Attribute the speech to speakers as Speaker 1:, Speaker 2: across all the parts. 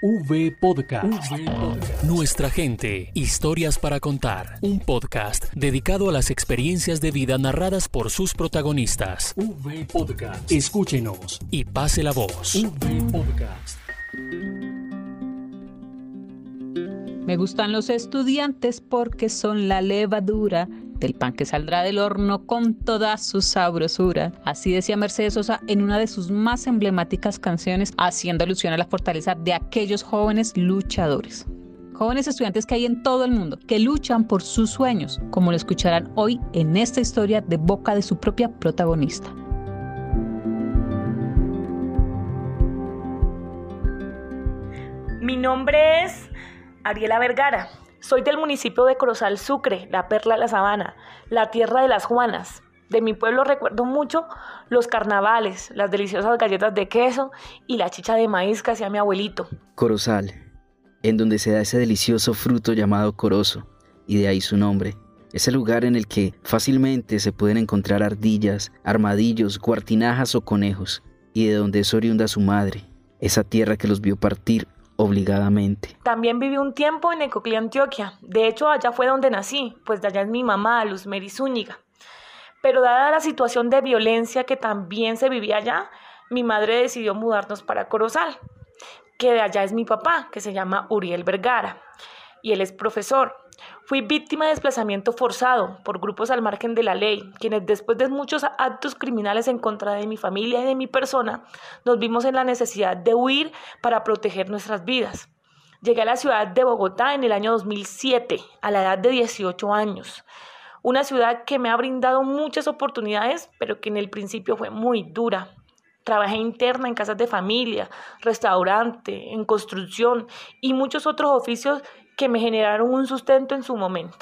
Speaker 1: V Podcast. Nuestra gente, historias para contar. Un podcast dedicado a las experiencias de vida narradas por sus protagonistas. V Podcast. Escúchenos y pase la voz. V Podcast.
Speaker 2: Me gustan los estudiantes porque son la levadura del pan que saldrá del horno con toda su sabrosura. Así decía Mercedes Sosa en una de sus más emblemáticas canciones, haciendo alusión a la fortaleza de aquellos jóvenes luchadores. Jóvenes estudiantes que hay en todo el mundo, que luchan por sus sueños, como lo escucharán hoy en esta historia de boca de su propia protagonista.
Speaker 3: Mi nombre es Ariela Vergara. Soy del municipio de Corozal Sucre, la perla de la sabana, la tierra de las Juanas. De mi pueblo recuerdo mucho los carnavales, las deliciosas galletas de queso y la chicha de maíz que hacía mi abuelito.
Speaker 4: Corozal, en donde se da ese delicioso fruto llamado corozo, y de ahí su nombre. Es el lugar en el que fácilmente se pueden encontrar ardillas, armadillos, guartinajas o conejos, y de donde es oriunda su madre, esa tierra que los vio partir obligadamente.
Speaker 3: También viví un tiempo en Ecoclí, Antioquia. De hecho, allá fue donde nací, pues de allá es mi mamá, Luz Mary Zúñiga. Pero dada la situación de violencia que también se vivía allá, mi madre decidió mudarnos para Corozal, que de allá es mi papá, que se llama Uriel Vergara, y él es profesor. Fui víctima de desplazamiento forzado por grupos al margen de la ley, quienes después de muchos actos criminales en contra de mi familia y de mi persona, nos vimos en la necesidad de huir para proteger nuestras vidas. Llegué a la ciudad de Bogotá en el año 2007, a la edad de 18 años. Una ciudad que me ha brindado muchas oportunidades, pero que en el principio fue muy dura. Trabajé interna en casas de familia, restaurante, en construcción y muchos otros oficios que me generaron un sustento en su momento.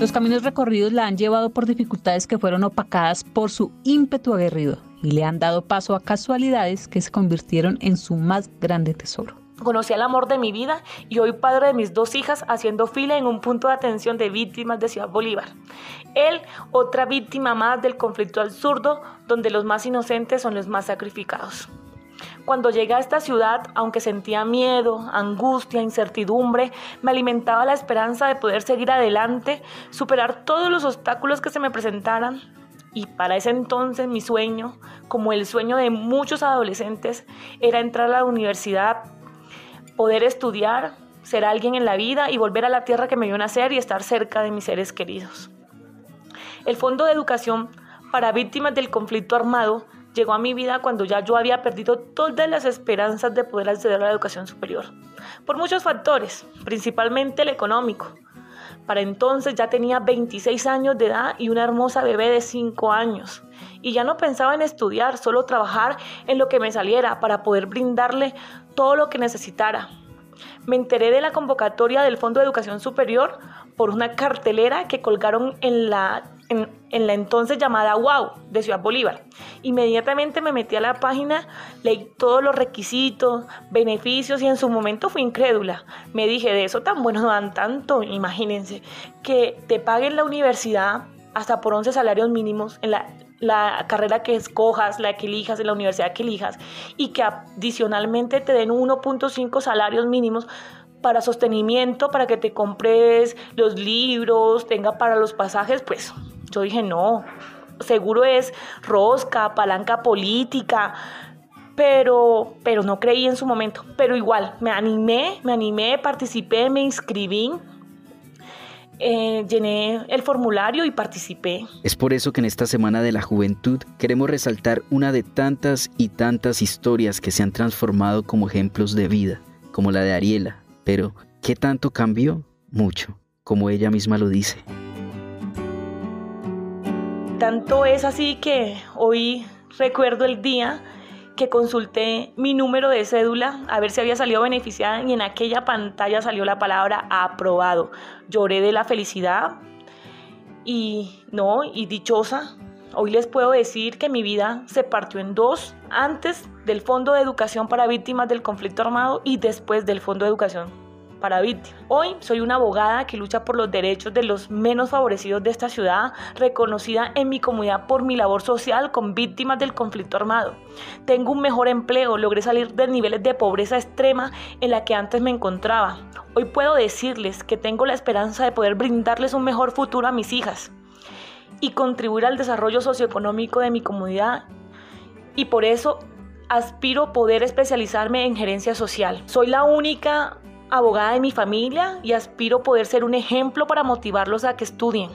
Speaker 2: Los caminos recorridos la han llevado por dificultades que fueron opacadas por su ímpetu aguerrido y le han dado paso a casualidades que se convirtieron en su más grande tesoro.
Speaker 3: Conocí al amor de mi vida y hoy padre de mis dos hijas haciendo fila en un punto de atención de víctimas de Ciudad Bolívar. Él, otra víctima más del conflicto absurdo donde los más inocentes son los más sacrificados. Cuando llegué a esta ciudad, aunque sentía miedo, angustia, incertidumbre, me alimentaba la esperanza de poder seguir adelante, superar todos los obstáculos que se me presentaran. Y para ese entonces mi sueño, como el sueño de muchos adolescentes, era entrar a la universidad, poder estudiar, ser alguien en la vida y volver a la tierra que me vio nacer y estar cerca de mis seres queridos. El Fondo de Educación para Víctimas del Conflicto Armado llegó a mi vida cuando ya yo había perdido todas las esperanzas de poder acceder a la educación superior, por muchos factores, principalmente el económico. Para entonces ya tenía 26 años de edad y una hermosa bebé de 5 años. Y ya no pensaba en estudiar, solo trabajar en lo que me saliera para poder brindarle todo lo que necesitara. Me enteré de la convocatoria del Fondo de Educación Superior por una cartelera que colgaron en la en, la entonces llamada WOW de Ciudad Bolívar. Inmediatamente me metí a la página, leí todos los requisitos, beneficios y en su momento fui incrédula. Me dije, de eso tan bueno no dan tanto, imagínense, que te paguen la universidad hasta por 11 salarios mínimos en la, la carrera que escojas, la que elijas, en la universidad que elijas, y que adicionalmente te den 1.5 salarios mínimos para sostenimiento, para que te compres los libros, tenga para los pasajes, pues yo dije, no, seguro es rosca, palanca política, pero, pero no creí en su momento. Pero igual, me animé, me animé, participé, me inscribí. Eh, llené el formulario y participé.
Speaker 4: Es por eso que en esta Semana de la Juventud queremos resaltar una de tantas y tantas historias que se han transformado como ejemplos de vida, como la de Ariela. Pero, ¿qué tanto cambió? Mucho, como ella misma lo dice.
Speaker 3: Tanto es así que hoy recuerdo el día que consulté mi número de cédula a ver si había salido beneficiada y en aquella pantalla salió la palabra aprobado. Lloré de la felicidad y no, y dichosa. Hoy les puedo decir que mi vida se partió en dos, antes del Fondo de Educación para Víctimas del Conflicto Armado y después del Fondo de Educación para víctimas. Hoy soy una abogada que lucha por los derechos de los menos favorecidos de esta ciudad, reconocida en mi comunidad por mi labor social con víctimas del conflicto armado. Tengo un mejor empleo, logré salir de niveles de pobreza extrema en la que antes me encontraba. Hoy puedo decirles que tengo la esperanza de poder brindarles un mejor futuro a mis hijas y contribuir al desarrollo socioeconómico de mi comunidad. Y por eso aspiro poder especializarme en gerencia social. Soy la única abogada de mi familia y aspiro poder ser un ejemplo para motivarlos a que estudien.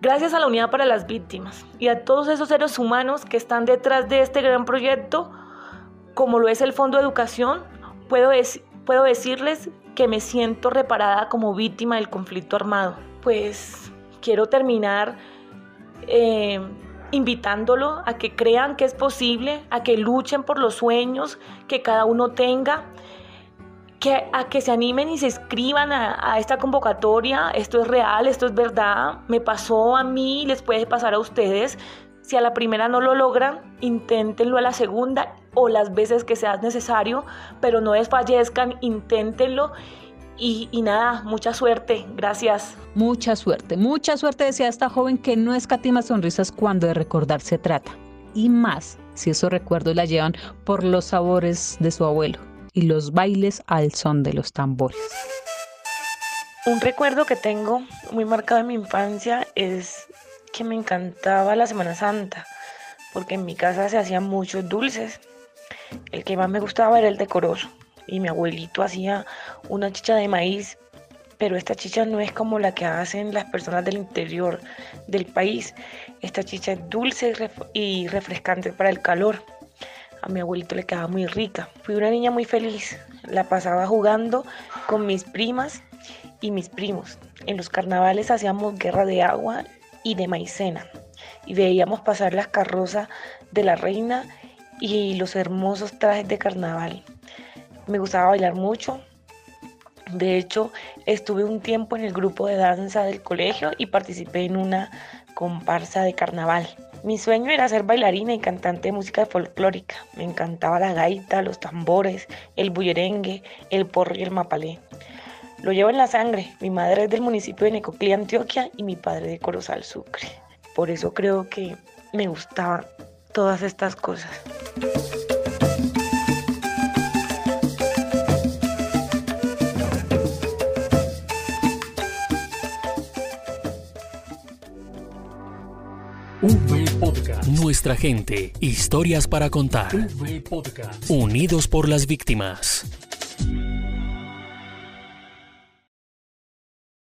Speaker 3: Gracias a la Unidad para las Víctimas y a todos esos seres humanos que están detrás de este gran proyecto, como lo es el Fondo de Educación, puedo, puedo decirles que me siento reparada como víctima del conflicto armado. Pues quiero terminar eh, invitándolo a que crean que es posible, a que luchen por los sueños que cada uno tenga que, a que se animen y se escriban a, esta convocatoria. Esto es real, esto es verdad. Me pasó a mí, les puede pasar a ustedes. Si a la primera no lo logran, inténtenlo a la segunda o las veces que sea necesario, pero no desfallezcan, inténtenlo. Y, y, nada, mucha suerte, gracias.
Speaker 2: Mucha suerte, mucha suerte decía esta joven que no escatima sonrisas cuando de recordar se trata. Y más si esos recuerdos la llevan por los sabores de su abuelo y los bailes al son de los tambores.
Speaker 3: Un recuerdo que tengo muy marcado en mi infancia es que me encantaba la Semana Santa, porque en mi casa se hacían muchos dulces. El que más me gustaba era el decoroso, y mi abuelito hacía una chicha de maíz, pero esta chicha no es como la que hacen las personas del interior del país. Esta chicha es dulce y refrescante para el calor a mi abuelito le quedaba muy rica. Fui una niña muy feliz, la pasaba jugando con mis primas y mis primos. En los carnavales hacíamos guerra de agua y de maicena y veíamos pasar las carrozas de la reina y los hermosos trajes de carnaval. Me gustaba bailar mucho. De hecho, estuve un tiempo en el grupo de danza del colegio y participé en una comparsa de carnaval. Mi sueño era ser bailarina y cantante de música folclórica. Me encantaba la gaita, los tambores, el bullerengue, el porro y el mapalé. Lo llevo en la sangre. Mi madre es del municipio de Necoclí, Antioquia, y mi padre de Corozal, Sucre. Por eso creo que me gustaban todas estas cosas.
Speaker 1: Nuestra gente, historias para contar. Unidos por las víctimas.